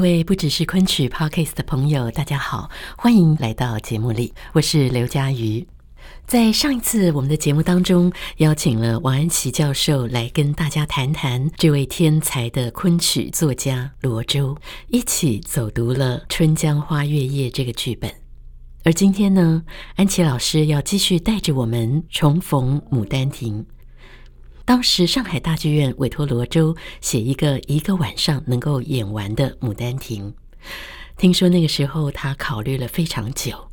各位不只是昆曲 Podcast 的朋友，大家好，欢迎来到节目里，我是刘佳瑜。在上一次我们的节目当中，邀请了王安琪教授来跟大家谈谈这位天才的昆曲作家罗周，一起走读了《春江花月夜》这个剧本。而今天呢，安琪老师要继续带着我们重逢《牡丹亭》。当时上海大剧院委托罗周写一个一个晚上能够演完的《牡丹亭》，听说那个时候他考虑了非常久。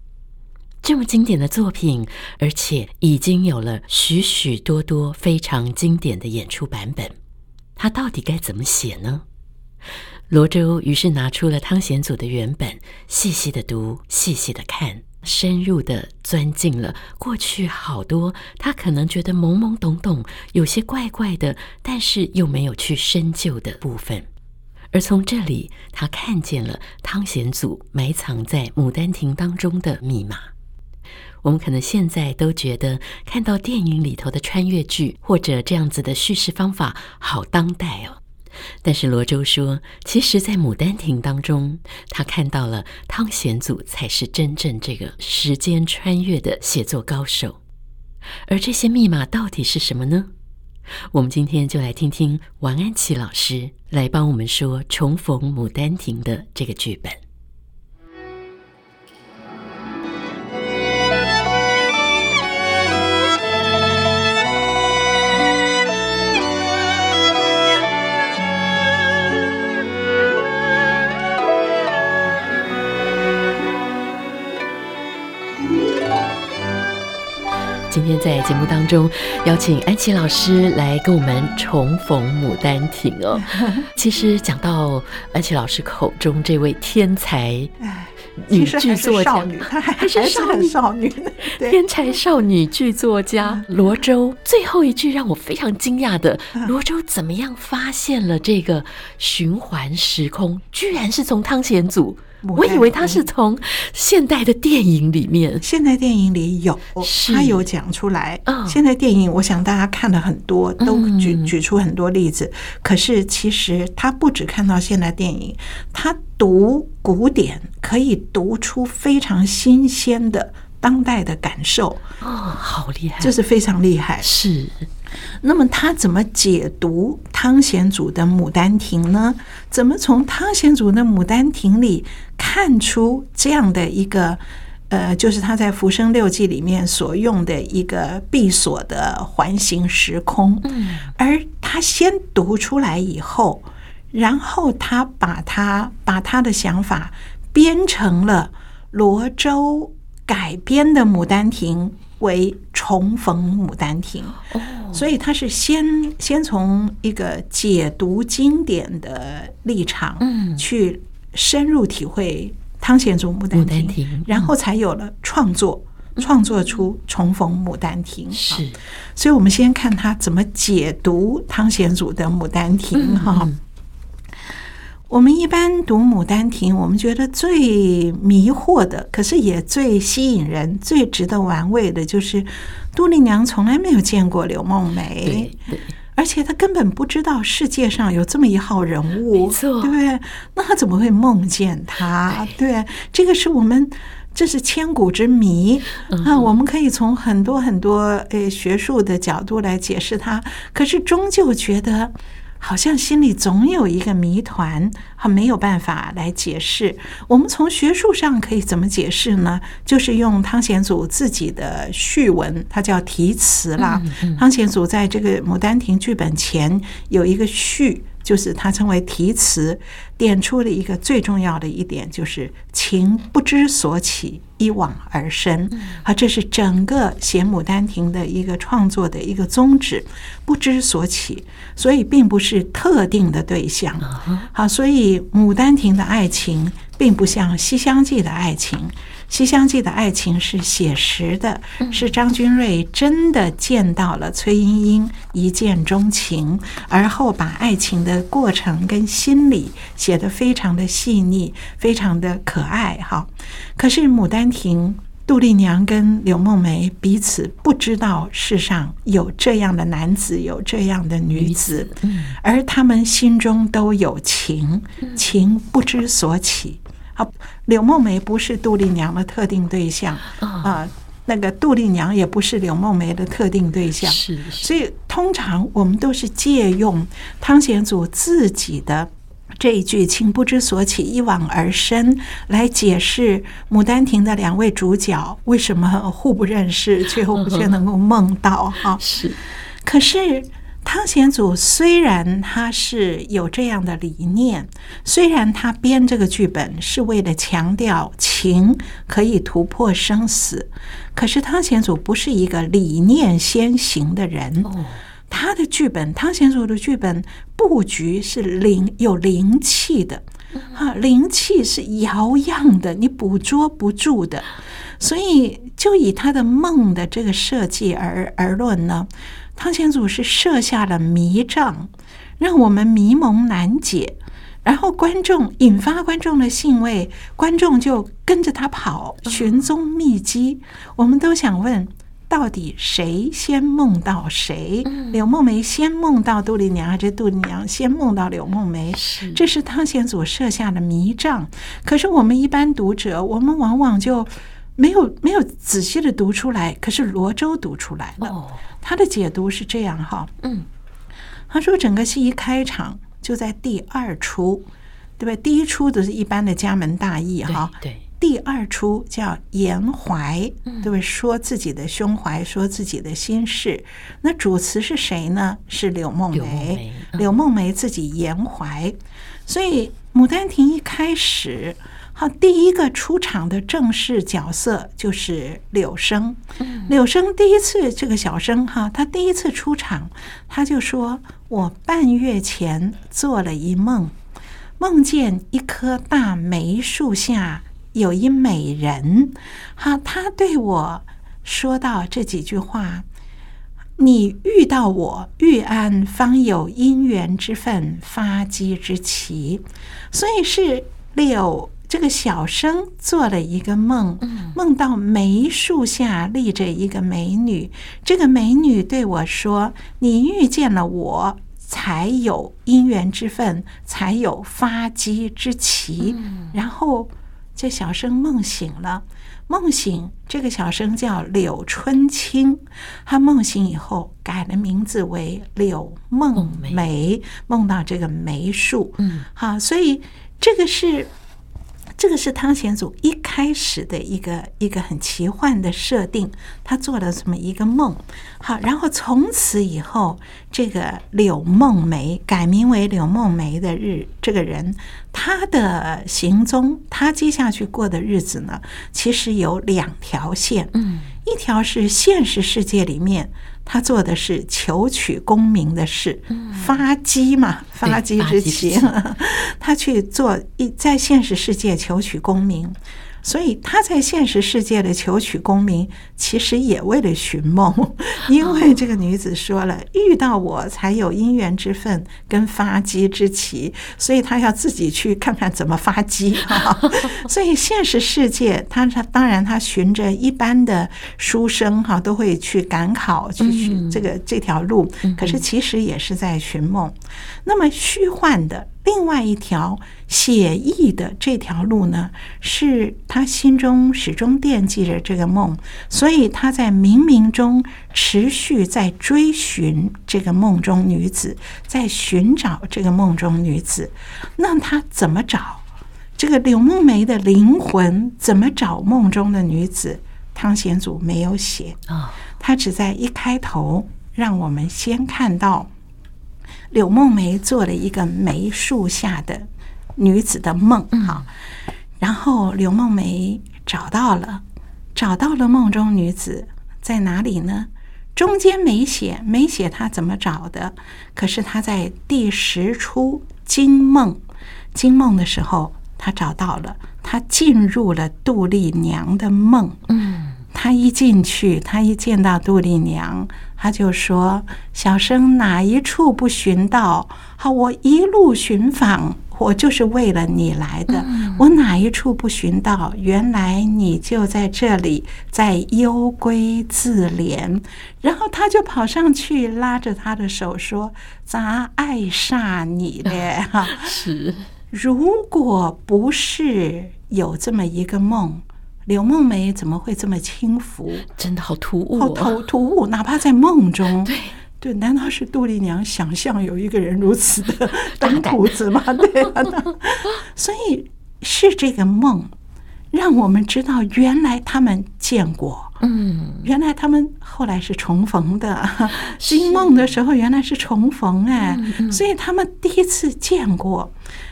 这么经典的作品，而且已经有了许许多多非常经典的演出版本，他到底该怎么写呢？罗周于是拿出了汤显祖的原本，细细的读，细细的看。深入地钻进了过去好多他可能觉得懵懵懂懂、有些怪怪的，但是又没有去深究的部分。而从这里，他看见了汤显祖埋藏在《牡丹亭》当中的密码。我们可能现在都觉得看到电影里头的穿越剧或者这样子的叙事方法好当代哦。但是罗周说，其实，在《牡丹亭》当中，他看到了汤显祖才是真正这个时间穿越的写作高手。而这些密码到底是什么呢？我们今天就来听听王安琪老师来帮我们说《重逢牡丹亭》的这个剧本。今天在节目当中邀请安琪老师来跟我们重逢《牡丹亭》哦。其实讲到安琪老师口中这位天才女剧作家，她还是少女，少女天才少女剧作家罗周。最后一句让我非常惊讶的，罗周怎么样发现了这个循环时空？居然是从汤显祖。我以为他是从现代的电影里。面，现代电影里有，他有讲出来。现代电影，我想大家看了很多，都举举出很多例子。可是其实他不只看到现代电影，他读古典可以读出非常新鲜的当代的感受。哦，好厉害，这是非常厉害。是。那么他怎么解读汤显祖的《牡丹亭》呢？怎么从汤显祖的《牡丹亭》里看出这样的一个呃，就是他在《浮生六记》里面所用的一个闭锁的环形时空？嗯，而他先读出来以后，然后他把他把他的想法编成了罗周改编的《牡丹亭》。为重逢《牡丹亭》，所以他是先先从一个解读经典的立场，嗯，去深入体会汤显祖《牡丹亭》，然后才有了创作，创作出重逢《牡丹亭》。是，所以我们先看他怎么解读汤显祖的《牡丹亭》哈。我们一般读《牡丹亭》，我们觉得最迷惑的，可是也最吸引人、最值得玩味的，就是杜丽娘从来没有见过柳梦梅，而且她根本不知道世界上有这么一号人物，对不对？那她怎么会梦见他？对，这个是我们这是千古之谜啊！我们可以从很多很多诶学术的角度来解释它，可是终究觉得。好像心里总有一个谜团，很没有办法来解释。我们从学术上可以怎么解释呢？就是用汤显祖自己的序文，他叫题词啦。汤显祖在这个《牡丹亭》剧本前有一个序。就是他称为题词，点出了一个最重要的一点，就是情不知所起，一往而深。啊，这是整个写《牡丹亭》的一个创作的一个宗旨，不知所起，所以并不是特定的对象。好，所以《牡丹亭》的爱情并不像《西厢记》的爱情。《西厢记》的爱情是写实的，是张君瑞真的见到了崔莺莺，一见钟情，而后把爱情的过程跟心理写得非常的细腻，非常的可爱。哈，可是《牡丹亭》，杜丽娘跟柳梦梅彼此不知道世上有这样的男子，有这样的女子，而他们心中都有情，情不知所起。好，柳梦梅不是杜丽娘的特定对象啊，那个杜丽娘也不是柳梦梅的特定对象，是，所以通常我们都是借用汤显祖自己的这一句“情不知所起，一往而深”来解释《牡丹亭》的两位主角为什么互不认识，却又却能够梦到哈。是，可是。汤显祖虽然他是有这样的理念，虽然他编这个剧本是为了强调情可以突破生死，可是汤显祖不是一个理念先行的人。他的剧本，汤显祖的剧本布局是灵有灵气的，啊，灵气是摇漾的，你捕捉不住的。所以，就以他的梦的这个设计而而论呢。汤显祖是设下了迷障，让我们迷蒙难解，然后观众引发观众的兴味，观众就跟着他跑，寻踪觅迹。我们都想问，到底谁先梦到谁？柳梦梅先梦到杜丽娘，还是杜丽娘先梦到柳梦梅？这是汤显祖设下的迷障。可是我们一般读者，我们往往就没有没有仔细的读出来。可是罗周读出来了。他的解读是这样哈，嗯，他说整个戏一开场就在第二出，对吧？第一出都是一般的家门大义哈，对，第二出叫言怀，对不对？说自己的胸怀，说自己的心事。那主词是谁呢？是柳梦梅，柳梦梅自己言怀。所以《牡丹亭》一开始。好，第一个出场的正式角色就是柳生。柳生第一次这个小生哈，他第一次出场，他就说：“我半月前做了一梦，梦见一棵大梅树下有一美人。哈，他对我说到这几句话：‘你遇到我，遇安方有姻缘之分，发迹之奇。’所以是柳。”这个小生做了一个梦，梦到梅树下立着一个美女。这个美女对我说：“你遇见了我，才有姻缘之分，才有发迹之奇。”然后这小生梦醒了，梦醒这个小生叫柳春青。他梦醒以后改了名字为柳梦梅，梦到这个梅树。嗯，好，所以这个是。这个是汤显祖一开始的一个一个很奇幻的设定，他做了这么一个梦，好，然后从此以后，这个柳梦梅改名为柳梦梅的日，这个人他的行踪，他接下去过的日子呢，其实有两条线，嗯，一条是现实世界里面。他做的是求取功名的事，发迹嘛，发迹之奇，他去做一在现实世界求取功名。所以他在现实世界的求取功名，其实也为了寻梦，因为这个女子说了，遇到我才有姻缘之分跟发迹之奇，所以他要自己去看看怎么发迹啊。所以现实世界，他他当然他循着一般的书生哈，都会去赶考去寻这个这条路，可是其实也是在寻梦。那么虚幻的。另外一条写意的这条路呢，是他心中始终惦记着这个梦，所以他在冥冥中持续在追寻这个梦中女子，在寻找这个梦中女子。那他怎么找这个柳梦梅的灵魂？怎么找梦中的女子？汤显祖没有写啊，他只在一开头让我们先看到。柳梦梅做了一个梅树下的女子的梦，哈，然后柳梦梅找到了，找到了梦中女子在哪里呢？中间没写，没写她怎么找的，可是她在第十出惊梦，惊梦的时候，她找到了，她进入了杜丽娘的梦，嗯。他一进去，他一见到杜丽娘，他就说：“小生哪一处不寻到？好，我一路寻访，我就是为了你来的。我哪一处不寻到？原来你就在这里，在幽闺自怜。”然后他就跑上去，拉着他的手说：“咋爱上你嘞？哈，是，如果不是有这么一个梦。”柳梦梅怎么会这么轻浮？真的好突兀，好突突兀！哪怕在梦中，对对，难道是杜丽娘想象有一个人如此的当铺子吗？对啊，所以是这个梦让我们知道，原来他们见过，嗯，原来他们后来是重逢的。惊梦的时候原来是重逢哎，所以他们第一次见过，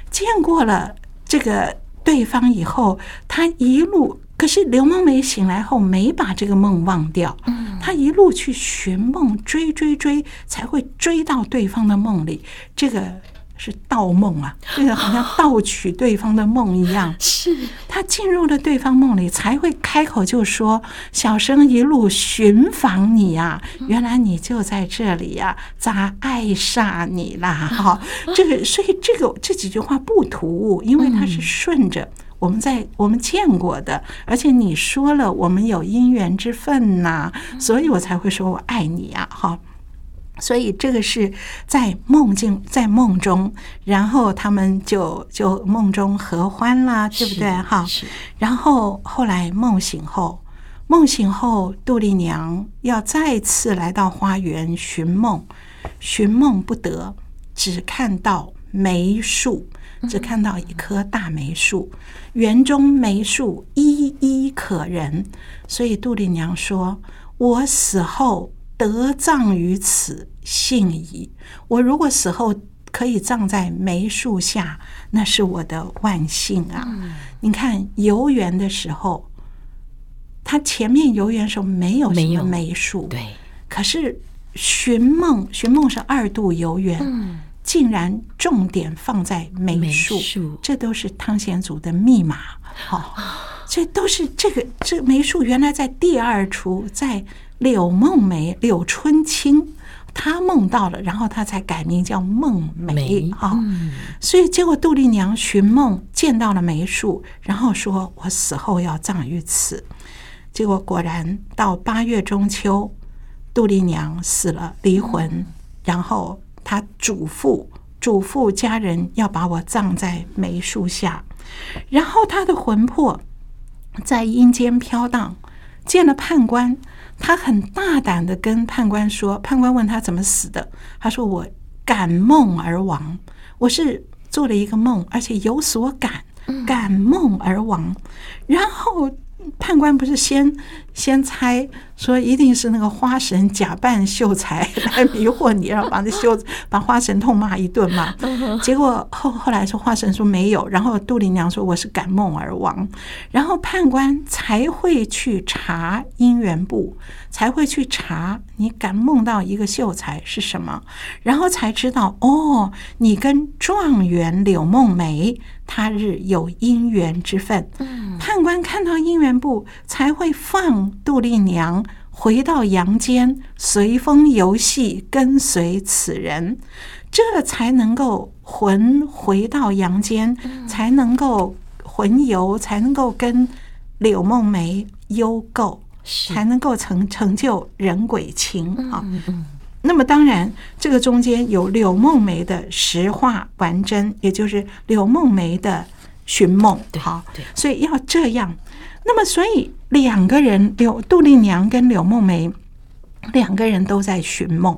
见过了这个对方以后，他一路。可是刘梦梅醒来后没把这个梦忘掉，她一路去寻梦，追追追，才会追到对方的梦里。这个是盗梦啊，这个好像盗取对方的梦一样。是她进入了对方梦里，才会开口就说：“小生一路寻访你呀，原来你就在这里呀，咋爱上你啦？”哈，这个所以这个这几句话不突兀，因为它是顺着。我们在我们见过的，而且你说了我们有姻缘之分呐，所以我才会说我爱你呀，哈。所以这个是在梦境，在梦中，然后他们就就梦中合欢啦，对不对？哈。然后后来梦醒后，梦醒后，杜丽娘要再次来到花园寻梦，寻梦不得，只看到梅树。只看到一棵大梅树，园中梅树依依可人，所以杜丽娘说：“我死后得葬于此，幸矣。我如果死后可以葬在梅树下，那是我的万幸啊！”你看游园的时候，他前面游园的时候没有什么梅树，对，可是寻梦，寻梦是二度游园。竟然重点放在梅树，这都是汤显祖的密码。好，这都是这个这梅树原来在第二出，在柳梦梅柳春青，他梦到了，然后他才改名叫梦梅。好，所以结果杜丽娘寻梦见到了梅树，然后说：“我死后要葬于此。”结果果然到八月中秋，杜丽娘死了，离魂，然后。他嘱咐嘱咐家人要把我葬在梅树下，然后他的魂魄在阴间飘荡，见了判官，他很大胆的跟判官说：“判官问他怎么死的，他说我感梦而亡，我是做了一个梦，而且有所感，感梦而亡。”然后。判官不是先先猜说一定是那个花神假扮秀才 来迷惑你，然后把那秀 把花神痛骂一顿嘛。结果后后来说花神说没有，然后杜丽娘说我是感梦而亡，然后判官才会去查姻缘簿，才会去查你敢梦到一个秀才是什么，然后才知道哦，你跟状元柳梦梅。他日有姻缘之分，判官看到姻缘簿，才会放杜丽娘回到阳间，随风游戏，跟随此人，这才能够魂回到阳间，才能够魂游，才能够跟柳梦梅幽媾，才能够成成就人鬼情啊。那么当然，这个中间有柳梦梅的实话完真，也就是柳梦梅的寻梦。好，所以要这样。那么，所以两个人，柳杜丽娘跟柳梦梅两个人都在寻梦。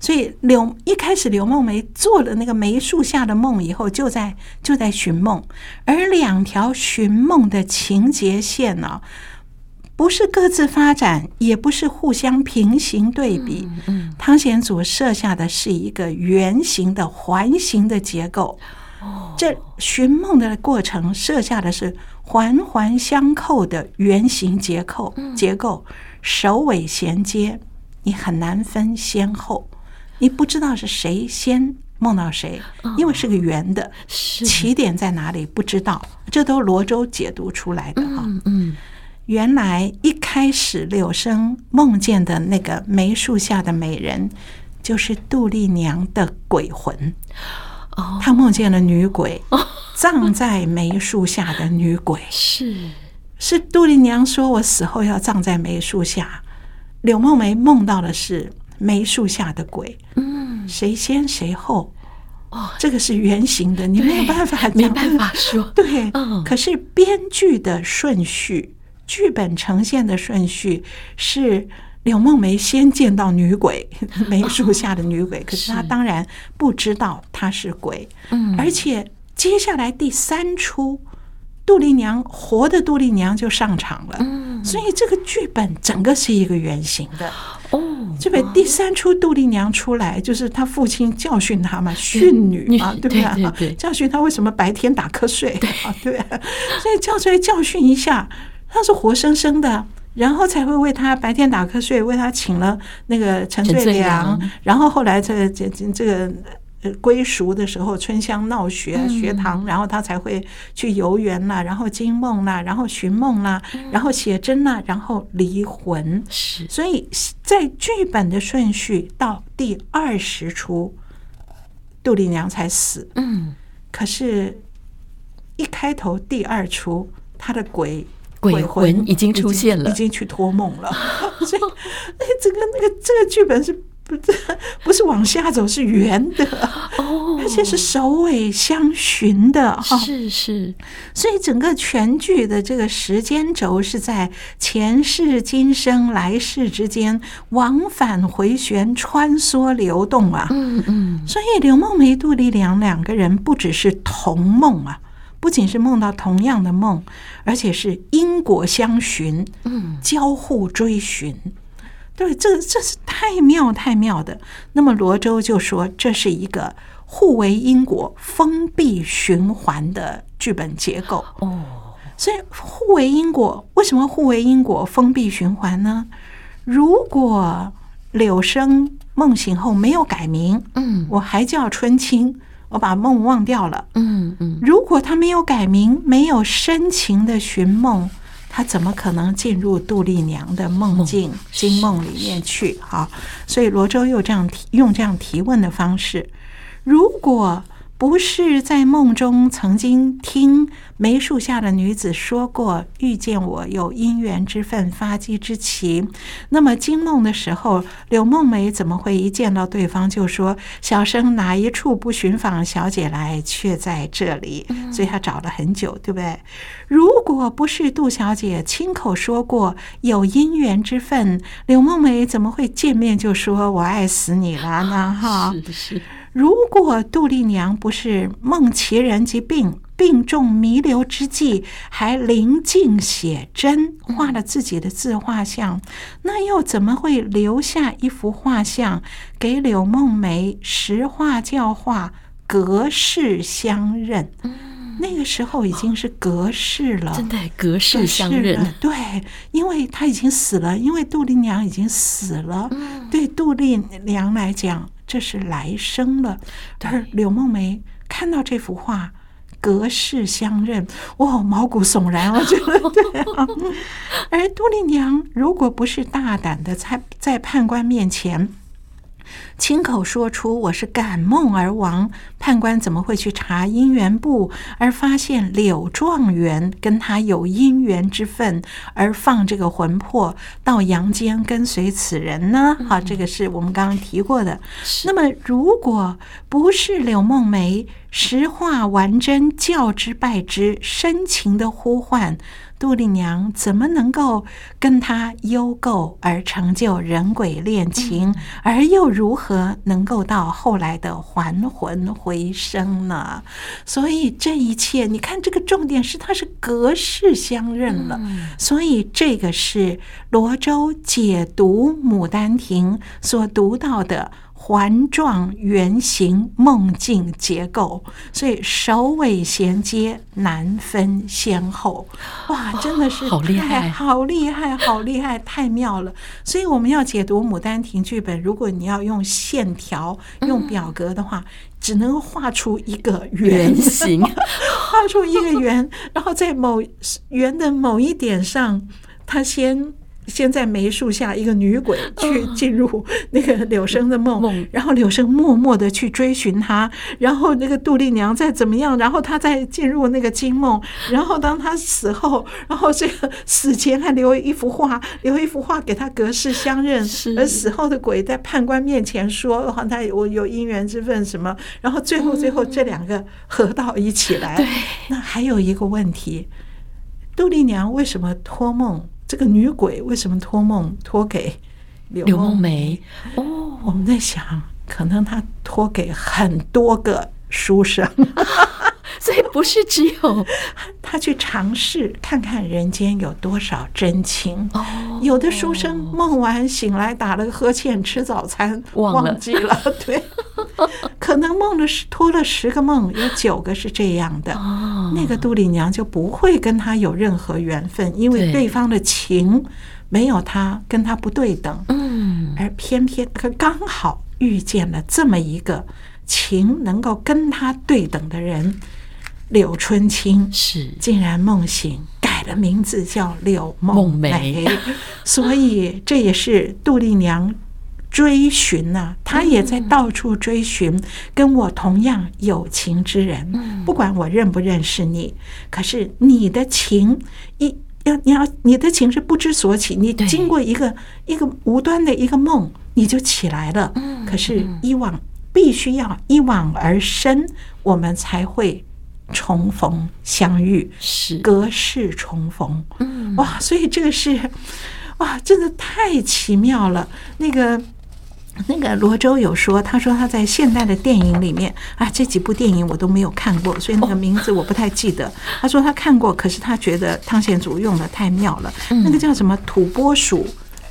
所以柳一开始，柳梦梅做了那个梅树下的梦以后，就在就在寻梦。而两条寻梦的情节线呢，不是各自发展，也不是互相平行对比。嗯，汤显祖设下的是一个圆形的环形的结构。哦，这寻梦的过程设下的是环环相扣的圆形结构，结构首尾衔接，你很难分先后，你不知道是谁先。梦到谁？因为是个圆的，起点在哪里不知道，这都罗周解读出来的哈。嗯，原来一开始柳生梦见的那个梅树下的美人，就是杜丽娘的鬼魂。哦，他梦见了女鬼，葬在梅树下的女鬼。是是杜丽娘说：“我死后要葬在梅树下。”柳梦梅梦到的是梅树下的鬼。嗯谁先谁后？哦，这个是圆形的，你没有办法，没办法说。对，可是编剧的顺序，剧本呈现的顺序是柳梦梅先见到女鬼，梅树下的女鬼，可是她当然不知道她是鬼。嗯，而且接下来第三出，杜丽娘活的杜丽娘就上场了。嗯，所以这个剧本整个是一个圆形的。哦，这本第三出杜丽娘出来，就是她父亲教训她嘛，训女嘛，对不对？教训她为什么白天打瞌睡啊？对，所以叫出来教训一下，他是活生生的，然后才会为他白天打瞌睡，为他请了那个陈最良，然后后来这个这这个。呃，归熟的时候，春香闹学学堂，然后他才会去游园啦，然后惊梦啦，然后寻梦啦，然后写真啦，然后离魂。是，所以在剧本的顺序到第二十出，杜丽娘才死。嗯，可是，一开头第二出，他的鬼鬼魂已经出现了，已经去托梦了。所以，那整个那个这个剧本是。不是不是往下走，是圆的哦，而且是首尾相循的哈。是是，所以整个全剧的这个时间轴是在前世、今生、来世之间往返回旋、穿梭流动啊。嗯嗯。所以刘梦梅、杜丽娘两个人不只是同梦啊，不仅是梦到同样的梦，而且是因果相循，嗯，交互追寻。对，这这是太妙太妙的。那么罗周就说，这是一个互为因果、封闭循环的剧本结构。哦，所以互为因果，为什么互为因果、封闭循环呢？如果柳生梦醒后没有改名，嗯，我还叫春青，我把梦忘掉了，嗯嗯。如果他没有改名，没有深情的寻梦。他怎么可能进入杜丽娘的梦境、惊梦里面去？哈，所以罗周又这样提，用这样提问的方式，如果。不是在梦中曾经听梅树下的女子说过遇见我有姻缘之分发迹之情，那么惊梦的时候，柳梦梅怎么会一见到对方就说小生哪一处不寻访小姐来，却在这里？所以她找了很久，对不对？如果不是杜小姐亲口说过有姻缘之分，柳梦梅怎么会见面就说我爱死你了呢？哈，是是。如果杜丽娘不是梦其人疾病，病重弥留之际还临近写真，画了自己的自画像，那又怎么会留下一幅画像给柳梦梅实画教画，隔世相认？那个时候已经是隔世了，真的隔世相认。对，因为他已经死了，因为杜丽娘已经死了。对杜丽娘来讲。这是来生了，而柳梦梅看到这幅画，隔世相认，哇，毛骨悚然，我觉得 对啊。而杜丽娘如果不是大胆的在在判官面前。亲口说出我是感梦而亡，判官怎么会去查姻缘簿，而发现柳状元跟他有姻缘之分，而放这个魂魄到阳间跟随此人呢？好，这个是我们刚刚提过的。那么，如果不是柳梦梅实话完真，教之败之，深情的呼唤。杜丽娘怎么能够跟他幽媾而成就人鬼恋情，而又如何能够到后来的还魂回生呢？所以这一切，你看这个重点是他是隔世相认了，所以这个是罗周解读《牡丹亭》所读到的。环状圆形梦境结构，所以首尾衔接，难分先后。哇，真的是好厉害，好厉害，好厉害，太妙了！所以我们要解读《牡丹亭》剧本，如果你要用线条、用表格的话，只能画出一个圆形，画出一个圆，然后在某圆的某一点上，它先。先在梅树下，一个女鬼去进入那个柳生的梦，然后柳生默默的去追寻她，然后那个杜丽娘再怎么样，然后她再进入那个金梦，然后当她死后，然后这个死前还留一幅画，留一幅画给她隔世相认，而死后的鬼在判官面前说，好，他我有姻缘之分什么，然后最后最后这两个合到一起来。那还有一个问题，杜丽娘为什么托梦？这个女鬼为什么托梦托给刘梦梅？哦，我们在想，可能她托给很多个书生，所以不是只有 她去尝试看看人间有多少真情。有的书生梦完醒来打了个呵欠，吃早餐忘记了。对，可能梦了十托了十个梦，有九个是这样的。那个杜丽娘就不会跟他有任何缘分，因为对。方的情没有他跟他不对等，嗯，而偏偏他刚好遇见了这么一个情能够跟他对等的人，柳春青是。竟然梦醒改了名字叫柳梦梅，所以这也是杜丽娘。追寻呐、啊，他也在到处追寻跟我同样有情之人。不管我认不认识你，可是你的情一要你要你的情是不知所起。你经过一个一个无端的一个梦，你就起来了。可是一往必须要一往而深，我们才会重逢相遇，是隔世重逢。哇，所以这个是哇，真的太奇妙了。那个。那个罗周有说，他说他在现代的电影里面啊，这几部电影我都没有看过，所以那个名字我不太记得。他说他看过，可是他觉得汤显祖用的太妙了。那个叫什么土拨鼠？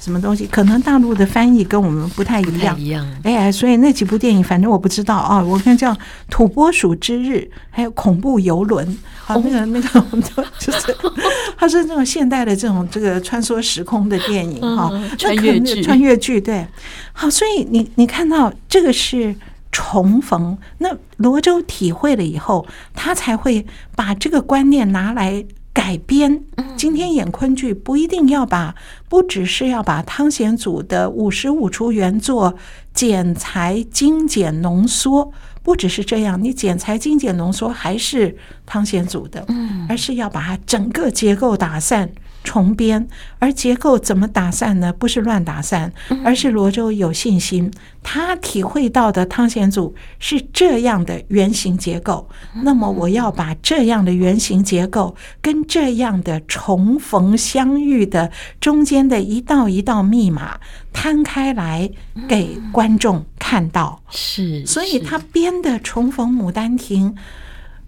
什么东西？可能大陆的翻译跟我们不太一样。一样。哎，所以那几部电影，反正我不知道啊。我看叫《土拨鼠之日》，还有《恐怖游轮》。啊，那个那个，就是 它是那种现代的这种这个穿梭时空的电影哈，穿越剧，穿越剧对。好，所以你你看到这个是重逢，那罗周体会了以后，他才会把这个观念拿来。改编，今天演昆剧不一定要把，不只是要把汤显祖的五十五出原作剪裁精简浓缩，不只是这样，你剪裁精简浓缩还是汤显祖的，而是要把它整个结构打散。重编，而结构怎么打散呢？不是乱打散，而是罗周有信心，他体会到的汤显祖是这样的圆形结构。那么我要把这样的圆形结构跟这样的重逢相遇的中间的一道一道密码摊开来给观众看到。是，所以他编的《重逢牡丹亭》，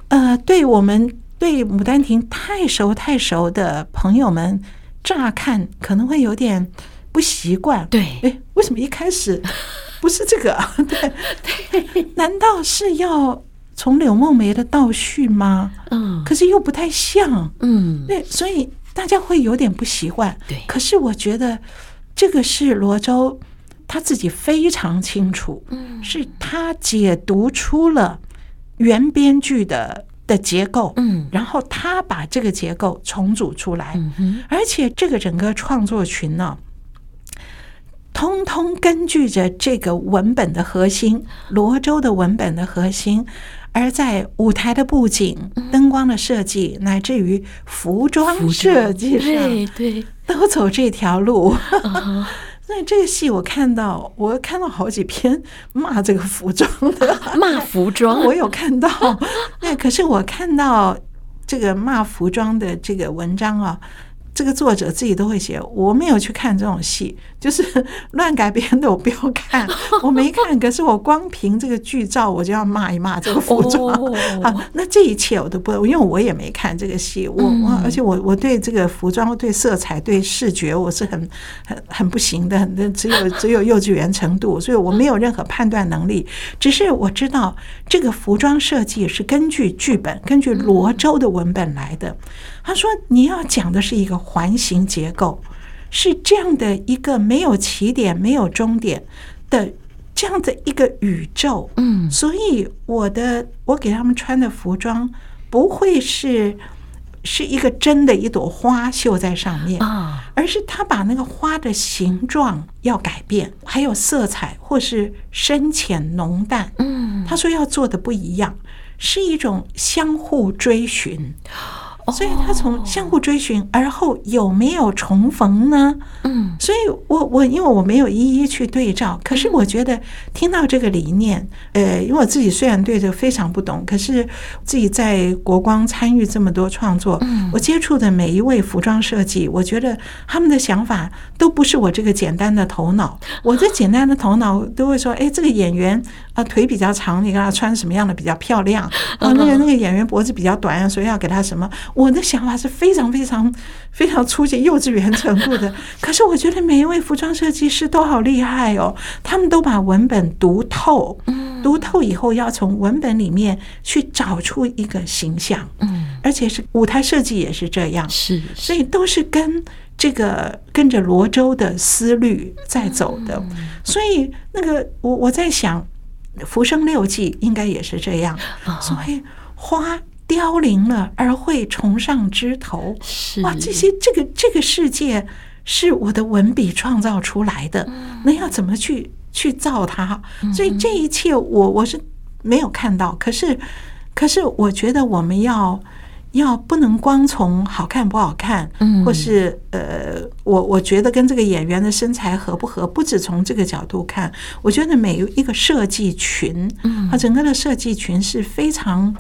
呃，对我们。对《牡丹亭》太熟太熟的朋友们，乍看可能会有点不习惯。对，哎，为什么一开始 不是这个？对对，难道是要从柳梦梅的倒叙吗？嗯，可是又不太像。嗯，对，所以大家会有点不习惯。对，可是我觉得这个是罗周他自己非常清楚，嗯，是他解读出了原编剧的。的结构，嗯，然后他把这个结构重组出来，嗯，而且这个整个创作群呢，通通根据着这个文本的核心，罗州的文本的核心，而在舞台的布景、灯光的设计，乃至于服装设计上，对对，都走这条路。所以这个戏我看到，我看到好几篇骂这个服装的，骂服装，我有看到。那可是我看到这个骂服装的这个文章啊。这个作者自己都会写，我没有去看这种戏，就是乱改编的，我不要看，我没看。可是我光凭这个剧照，我就要骂一骂这个服装。好，那这一切我都不，因为我也没看这个戏，我我而且我我对这个服装、对色彩、对视觉，我是很很很不行的，很只有只有幼稚园程度，所以我没有任何判断能力。只是我知道这个服装设计是根据剧本、根据罗周的文本来的。他说：“你要讲的是一个环形结构，是这样的一个没有起点、没有终点的这样的一个宇宙。嗯，所以我的我给他们穿的服装不会是是一个真的一朵花绣在上面啊，而是他把那个花的形状要改变，还有色彩或是深浅浓淡。嗯，他说要做的不一样，是一种相互追寻。”所以他从相互追寻，而后有没有重逢呢？嗯，所以我我因为我没有一一去对照，可是我觉得听到这个理念，呃，因为我自己虽然对这个非常不懂，可是自己在国光参与这么多创作，我接触的每一位服装设计，我觉得他们的想法都不是我这个简单的头脑，我这简单的头脑都会说，哎，这个演员啊腿比较长，你给他穿什么样的比较漂亮？啊，那个那个演员脖子比较短，所以要给他什么？我的想法是非常非常非常粗浅、幼稚园程度的。可是我觉得每一位服装设计师都好厉害哦，他们都把文本读透，读透以后要从文本里面去找出一个形象，嗯，而且是舞台设计也是这样，是，所以都是跟这个跟着罗周的思虑在走的。所以那个我我在想，《浮生六记》应该也是这样，所以花。凋零了而会重上枝头，哇！这些这个这个世界是我的文笔创造出来的，那要怎么去去造它？所以这一切我我是没有看到，可是可是我觉得我们要要不能光从好看不好看，或是呃，我我觉得跟这个演员的身材合不合，不只从这个角度看，我觉得每一个设计群，啊，整个的设计群是非常。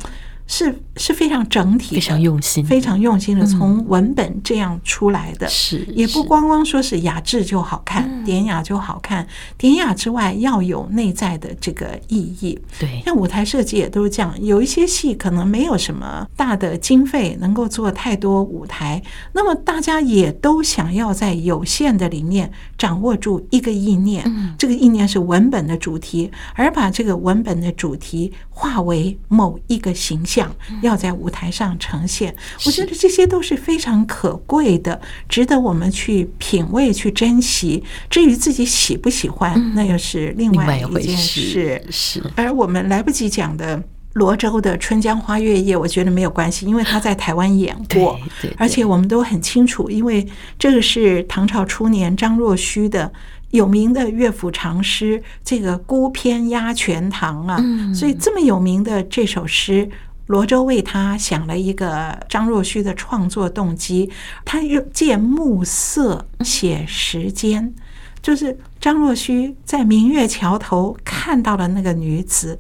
是是非常整体、非常用心、非常用心的，从文本这样出来的，是也不光光说是雅致就好看，典雅就好看，典雅之外要有内在的这个意义。对，像舞台设计也都是这样，有一些戏可能没有什么大的经费能够做太多舞台，那么大家也都想要在有限的里面掌握住一个意念，这个意念是文本的主题，而把这个文本的主题化为某一个形象。要在舞台上呈现，我觉得这些都是非常可贵的，值得我们去品味、去珍惜。至于自己喜不喜欢，那又是另外一件事。是，而我们来不及讲的罗州的《春江花月夜》，我觉得没有关系，因为他在台湾演过，而且我们都很清楚，因为这个是唐朝初年张若虚的有名的乐府长诗，这个孤篇压全唐啊，所以这么有名的这首诗。罗周为他想了一个张若虚的创作动机，他用借暮色写时间，就是张若虚在明月桥头看到了那个女子，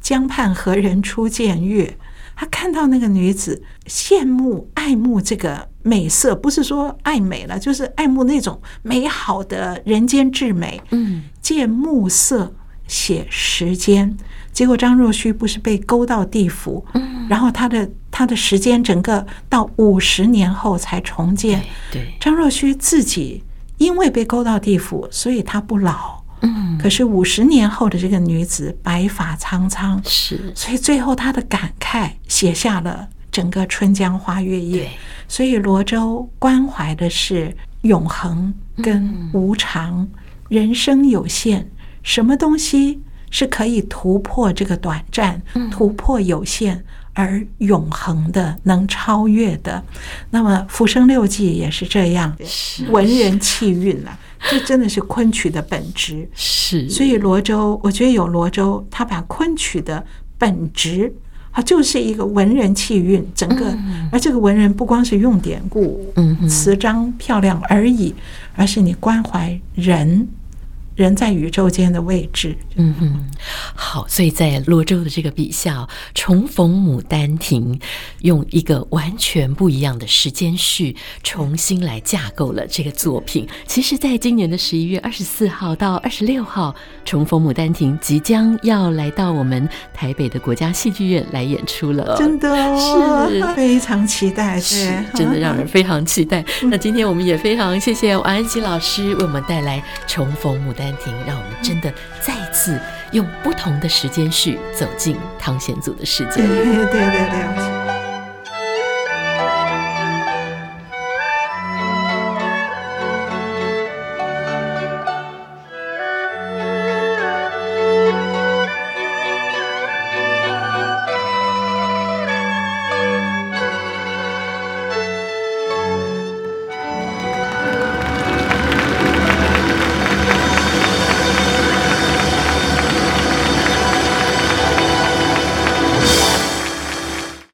江畔何人初见月？他看到那个女子，羡慕爱慕这个美色，不是说爱美了，就是爱慕那种美好的人间至美。嗯，借暮色写时间。结果张若虚不是被勾到地府，然后他的他的时间整个到五十年后才重建。对，张若虚自己因为被勾到地府，所以他不老。嗯，可是五十年后的这个女子白发苍苍，是，所以最后他的感慨写下了整个《春江花月夜》。所以罗周关怀的是永恒跟无常，人生有限，什么东西？是可以突破这个短暂，突破有限而永恒的，能超越的。那么《浮生六记》也是这样，文人气韵啊，这真的是昆曲的本质。是，所以罗周，我觉得有罗周，他把昆曲的本质它就是一个文人气韵，整个，而这个文人不光是用典故，嗯，词章漂亮而已，而是你关怀人。人在宇宙间的位置，嗯哼，好，所以在罗州的这个笔下，重逢牡丹亭，用一个完全不一样的时间序，重新来架构了这个作品。其实，在今年的十一月二十四号到二十六号，重逢牡丹亭即将要来到我们台北的国家戏剧院来演出了，真的是非常期待，是真的让人非常期待。那今天我们也非常谢谢王安琪老师为我们带来重逢牡丹让我们真的再一次用不同的时间序走进汤显祖的世界。对对对。